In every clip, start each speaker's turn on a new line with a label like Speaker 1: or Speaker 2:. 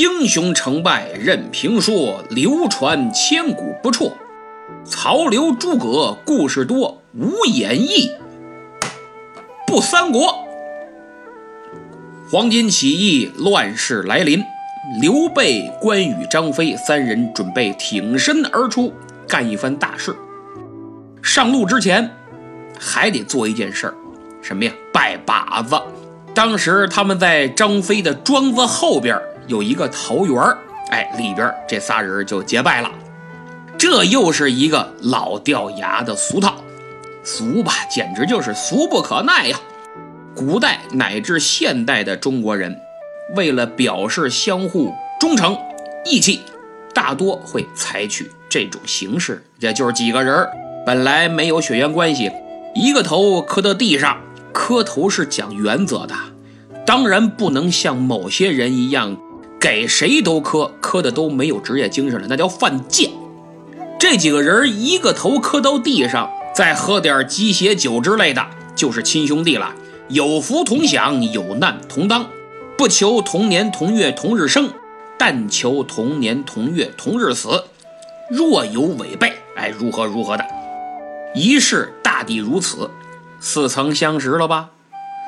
Speaker 1: 英雄成败任评说，流传千古不辍。曹刘诸葛故事多，无演义不三国。黄巾起义，乱世来临，刘备、关羽、张飞三人准备挺身而出，干一番大事。上路之前，还得做一件事儿，什么呀？拜把子。当时他们在张飞的庄子后边有一个桃园儿哎，里边这仨人就结拜了。这又是一个老掉牙的俗套，俗吧，简直就是俗不可耐呀！古代乃至现代的中国人，为了表示相互忠诚、义气，大多会采取这种形式，也就是几个人本来没有血缘关系，一个头磕到地上，磕头是讲原则的，当然不能像某些人一样，给谁都磕，磕的都没有职业精神了，那叫犯贱。这几个人一个头磕到地上，再喝点鸡血酒之类的，就是亲兄弟了。有福同享，有难同当，不求同年同月同日生，但求同年同月同日死。若有违背，哎，如何如何的。一世大抵如此，似曾相识了吧？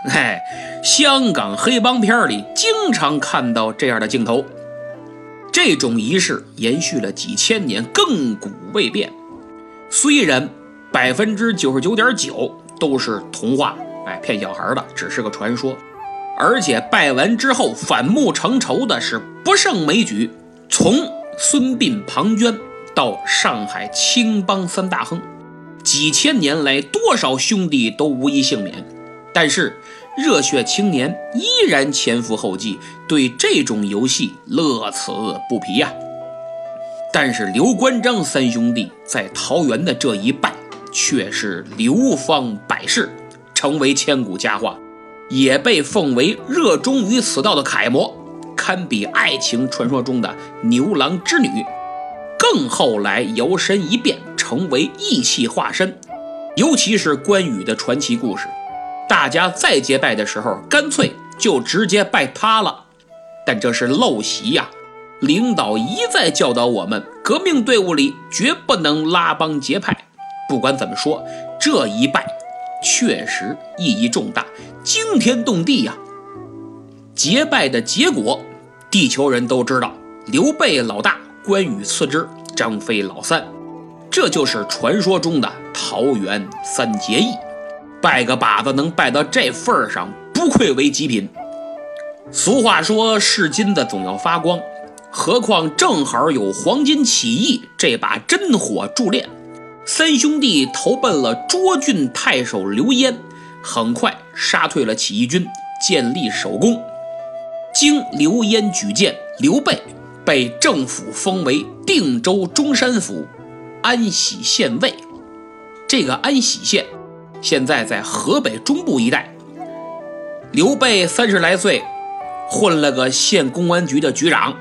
Speaker 1: 哎，香港黑帮片里经常看到这样的镜头。这种仪式延续了几千年，亘古未变。虽然百分之九十九点九都是童话，哎，骗小孩的，只是个传说。而且拜完之后反目成仇的是不胜枚举，从孙膑、庞涓到上海青帮三大亨，几千年来多少兄弟都无一幸免。但是。热血青年依然前赴后继，对这种游戏乐此不疲呀。但是刘关张三兄弟在桃园的这一拜，却是流芳百世，成为千古佳话，也被奉为热衷于此道的楷模，堪比爱情传说中的牛郎织女。更后来摇身一变，成为义气化身，尤其是关羽的传奇故事。大家再结拜的时候，干脆就直接拜他了。但这是陋习呀！领导一再教导我们，革命队伍里绝不能拉帮结派。不管怎么说，这一拜确实意义重大，惊天动地呀！结拜的结果，地球人都知道：刘备老大，关羽次之，张飞老三。这就是传说中的桃园三结义。拜个把子能拜到这份儿上，不愧为极品。俗话说是金子总要发光，何况正好有黄巾起义这把真火助炼。三兄弟投奔了涿郡太守刘焉，很快杀退了起义军，建立首功。经刘焉举荐，刘备被政府封为定州中山府安喜县尉。这个安喜县。现在在河北中部一带，刘备三十来岁，混了个县公安局的局长，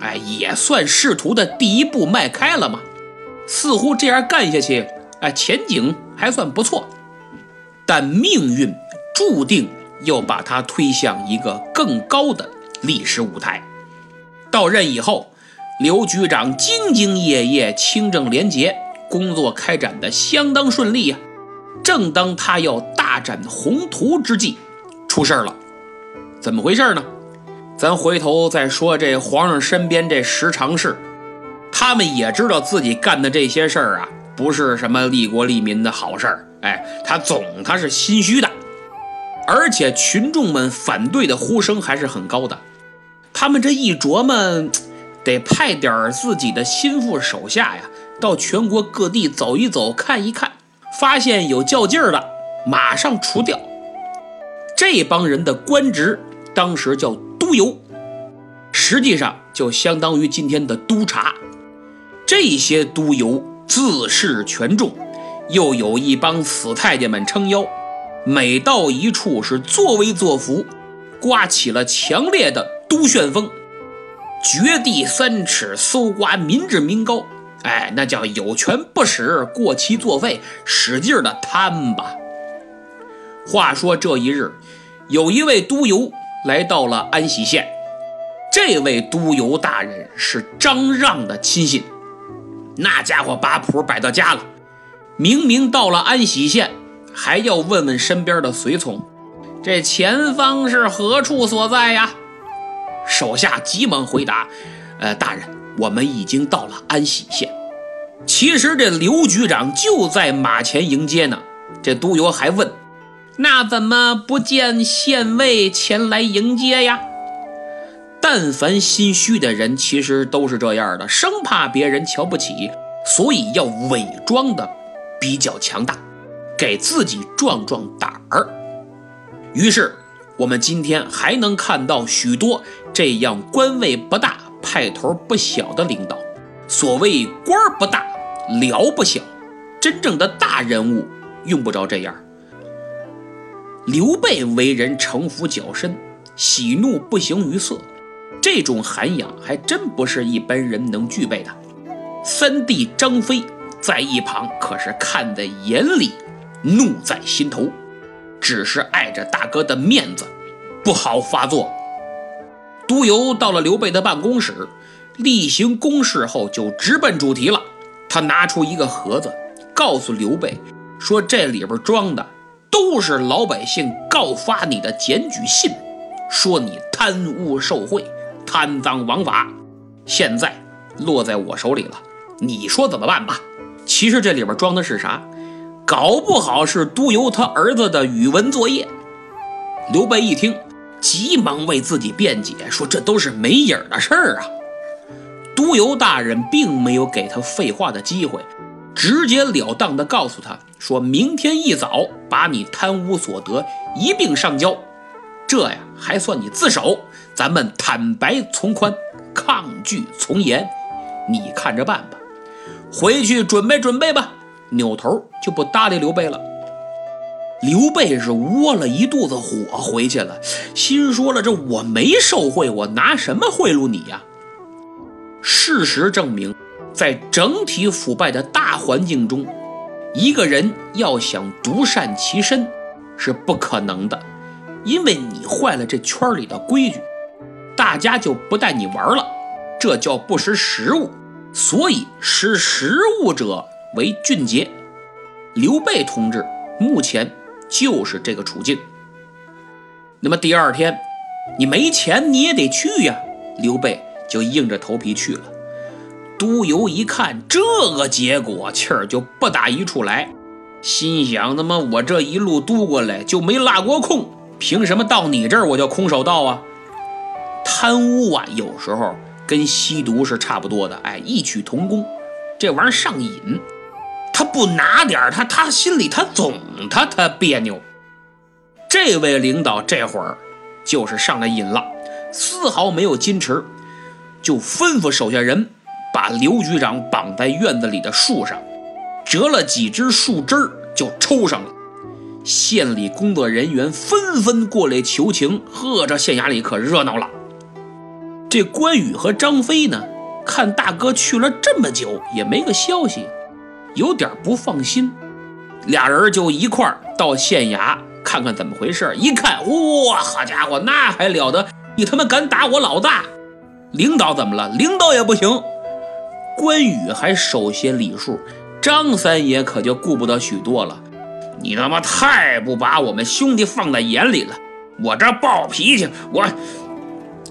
Speaker 1: 哎，也算仕途的第一步迈开了嘛。似乎这样干下去，哎，前景还算不错。但命运注定要把他推向一个更高的历史舞台。到任以后，刘局长兢兢业业、清正廉洁，工作开展的相当顺利呀。正当他要大展宏图之际，出事了。怎么回事呢？咱回头再说。这皇上身边这十常侍，他们也知道自己干的这些事儿啊，不是什么利国利民的好事儿。哎，他总他是心虚的，而且群众们反对的呼声还是很高的。他们这一琢磨，得派点自己的心腹手下呀，到全国各地走一走，看一看。发现有较劲儿的，马上除掉。这帮人的官职当时叫督邮，实际上就相当于今天的督察。这些督邮自恃权重，又有一帮死太监们撑腰，每到一处是作威作福，刮起了强烈的督旋风，掘地三尺，搜刮民脂民膏。哎，那叫有权不使，过期作废，使劲的贪吧。话说这一日，有一位督邮来到了安喜县，这位都邮大人是张让的亲信，那家伙把谱摆到家了，明明到了安喜县，还要问问身边的随从，这前方是何处所在呀？手下急忙回答：“呃，大人，我们已经到了安喜县。”其实这刘局长就在马前迎接呢。这都邮还问：“那怎么不见县尉前来迎接呀？”但凡心虚的人，其实都是这样的，生怕别人瞧不起，所以要伪装的比较强大，给自己壮壮胆儿。于是，我们今天还能看到许多这样官位不大、派头不小的领导。所谓官不大，僚不小，真正的大人物用不着这样。刘备为人城府较深，喜怒不形于色。这种涵养还真不是一般人能具备的。三弟张飞在一旁可是看在眼里，怒在心头，只是碍着大哥的面子，不好发作。督邮到了刘备的办公室，例行公事后就直奔主题了。他拿出一个盒子，告诉刘备说：“这里边装的都是老百姓告发你的检举信，说你贪污受贿。”贪赃枉法，现在落在我手里了，你说怎么办吧？其实这里边装的是啥？搞不好是督邮他儿子的语文作业。刘备一听，急忙为自己辩解，说这都是没影的事儿啊。都邮大人并没有给他废话的机会，直截了当的告诉他，说明天一早把你贪污所得一并上交。这呀，还算你自首。咱们坦白从宽，抗拒从严，你看着办吧。回去准备准备吧。扭头就不搭理刘备了。刘备是窝了一肚子火回去了，心说了：这我没受贿，我拿什么贿赂你呀？事实证明，在整体腐败的大环境中，一个人要想独善其身是不可能的。因为你坏了这圈里的规矩，大家就不带你玩了，这叫不识时务。所以识时务者为俊杰。刘备同志目前就是这个处境。那么第二天，你没钱你也得去呀。刘备就硬着头皮去了。都邮一看这个结果，气儿就不打一处来，心想：他妈我这一路渡过来就没落过空。凭什么到你这儿我就空手道啊？贪污啊，有时候跟吸毒是差不多的，哎，异曲同工。这玩意儿上瘾，他不拿点他他心里他总他他别扭。这位领导这会儿就是上了瘾了，丝毫没有矜持，就吩咐手下人把刘局长绑在院子里的树上，折了几枝树枝儿就抽上了。县里工作人员纷纷过来求情，呵，这县衙里可热闹了。这关羽和张飞呢，看大哥去了这么久也没个消息，有点不放心，俩人就一块儿到县衙看看怎么回事。一看，哇，好家伙，那还了得！你他妈敢打我老大！领导怎么了？领导也不行。关羽还首先礼数，张三爷可就顾不得许多了。你他妈太不把我们兄弟放在眼里了！我这暴脾气，我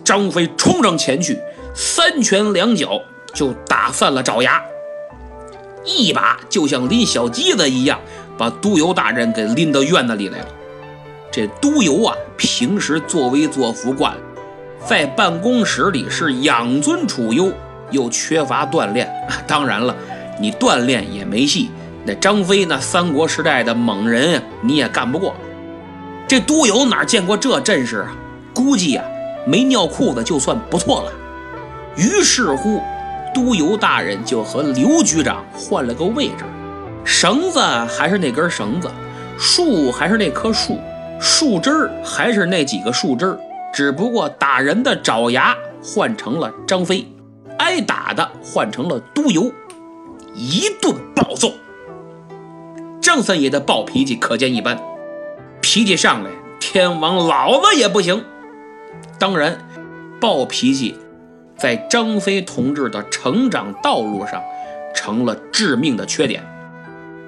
Speaker 1: 张飞冲上前去，三拳两脚就打散了爪牙，一把就像拎小鸡子一样，把都邮大人给拎到院子里来了。这都邮啊，平时作威作福惯了，在办公室里是养尊处优，又缺乏锻炼。当然了，你锻炼也没戏。那张飞那三国时代的猛人，你也干不过。这都邮哪见过这阵势啊？估计呀，没尿裤子就算不错了。于是乎，都邮大人就和刘局长换了个位置，绳子还是那根绳子，树还是那棵树，树枝还是那几个树枝，只不过打人的爪牙换成了张飞，挨打的换成了都邮，一顿暴揍。张三爷的暴脾气可见一斑，脾气上来，天王老子也不行。当然，暴脾气，在张飞同志的成长道路上成了致命的缺点。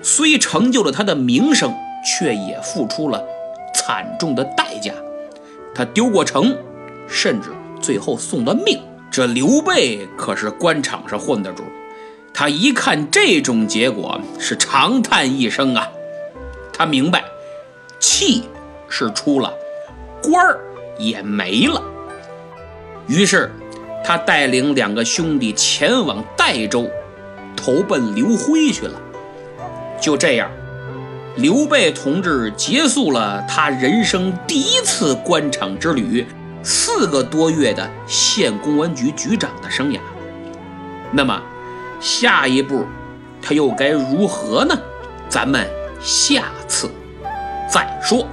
Speaker 1: 虽成就了他的名声，却也付出了惨重的代价。他丢过城，甚至最后送了命。这刘备可是官场上混的主，他一看这种结果，是长叹一声啊！他明白，气是出了，官儿也没了。于是，他带领两个兄弟前往代州，投奔刘辉去了。就这样，刘备同志结束了他人生第一次官场之旅，四个多月的县公安局局长的生涯。那么，下一步他又该如何呢？咱们下次再说。